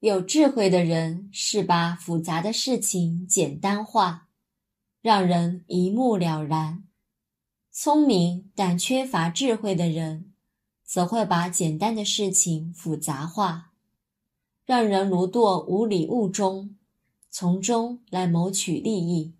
有智慧的人是把复杂的事情简单化，让人一目了然；聪明但缺乏智慧的人，则会把简单的事情复杂化，让人如堕无里雾中，从中来谋取利益。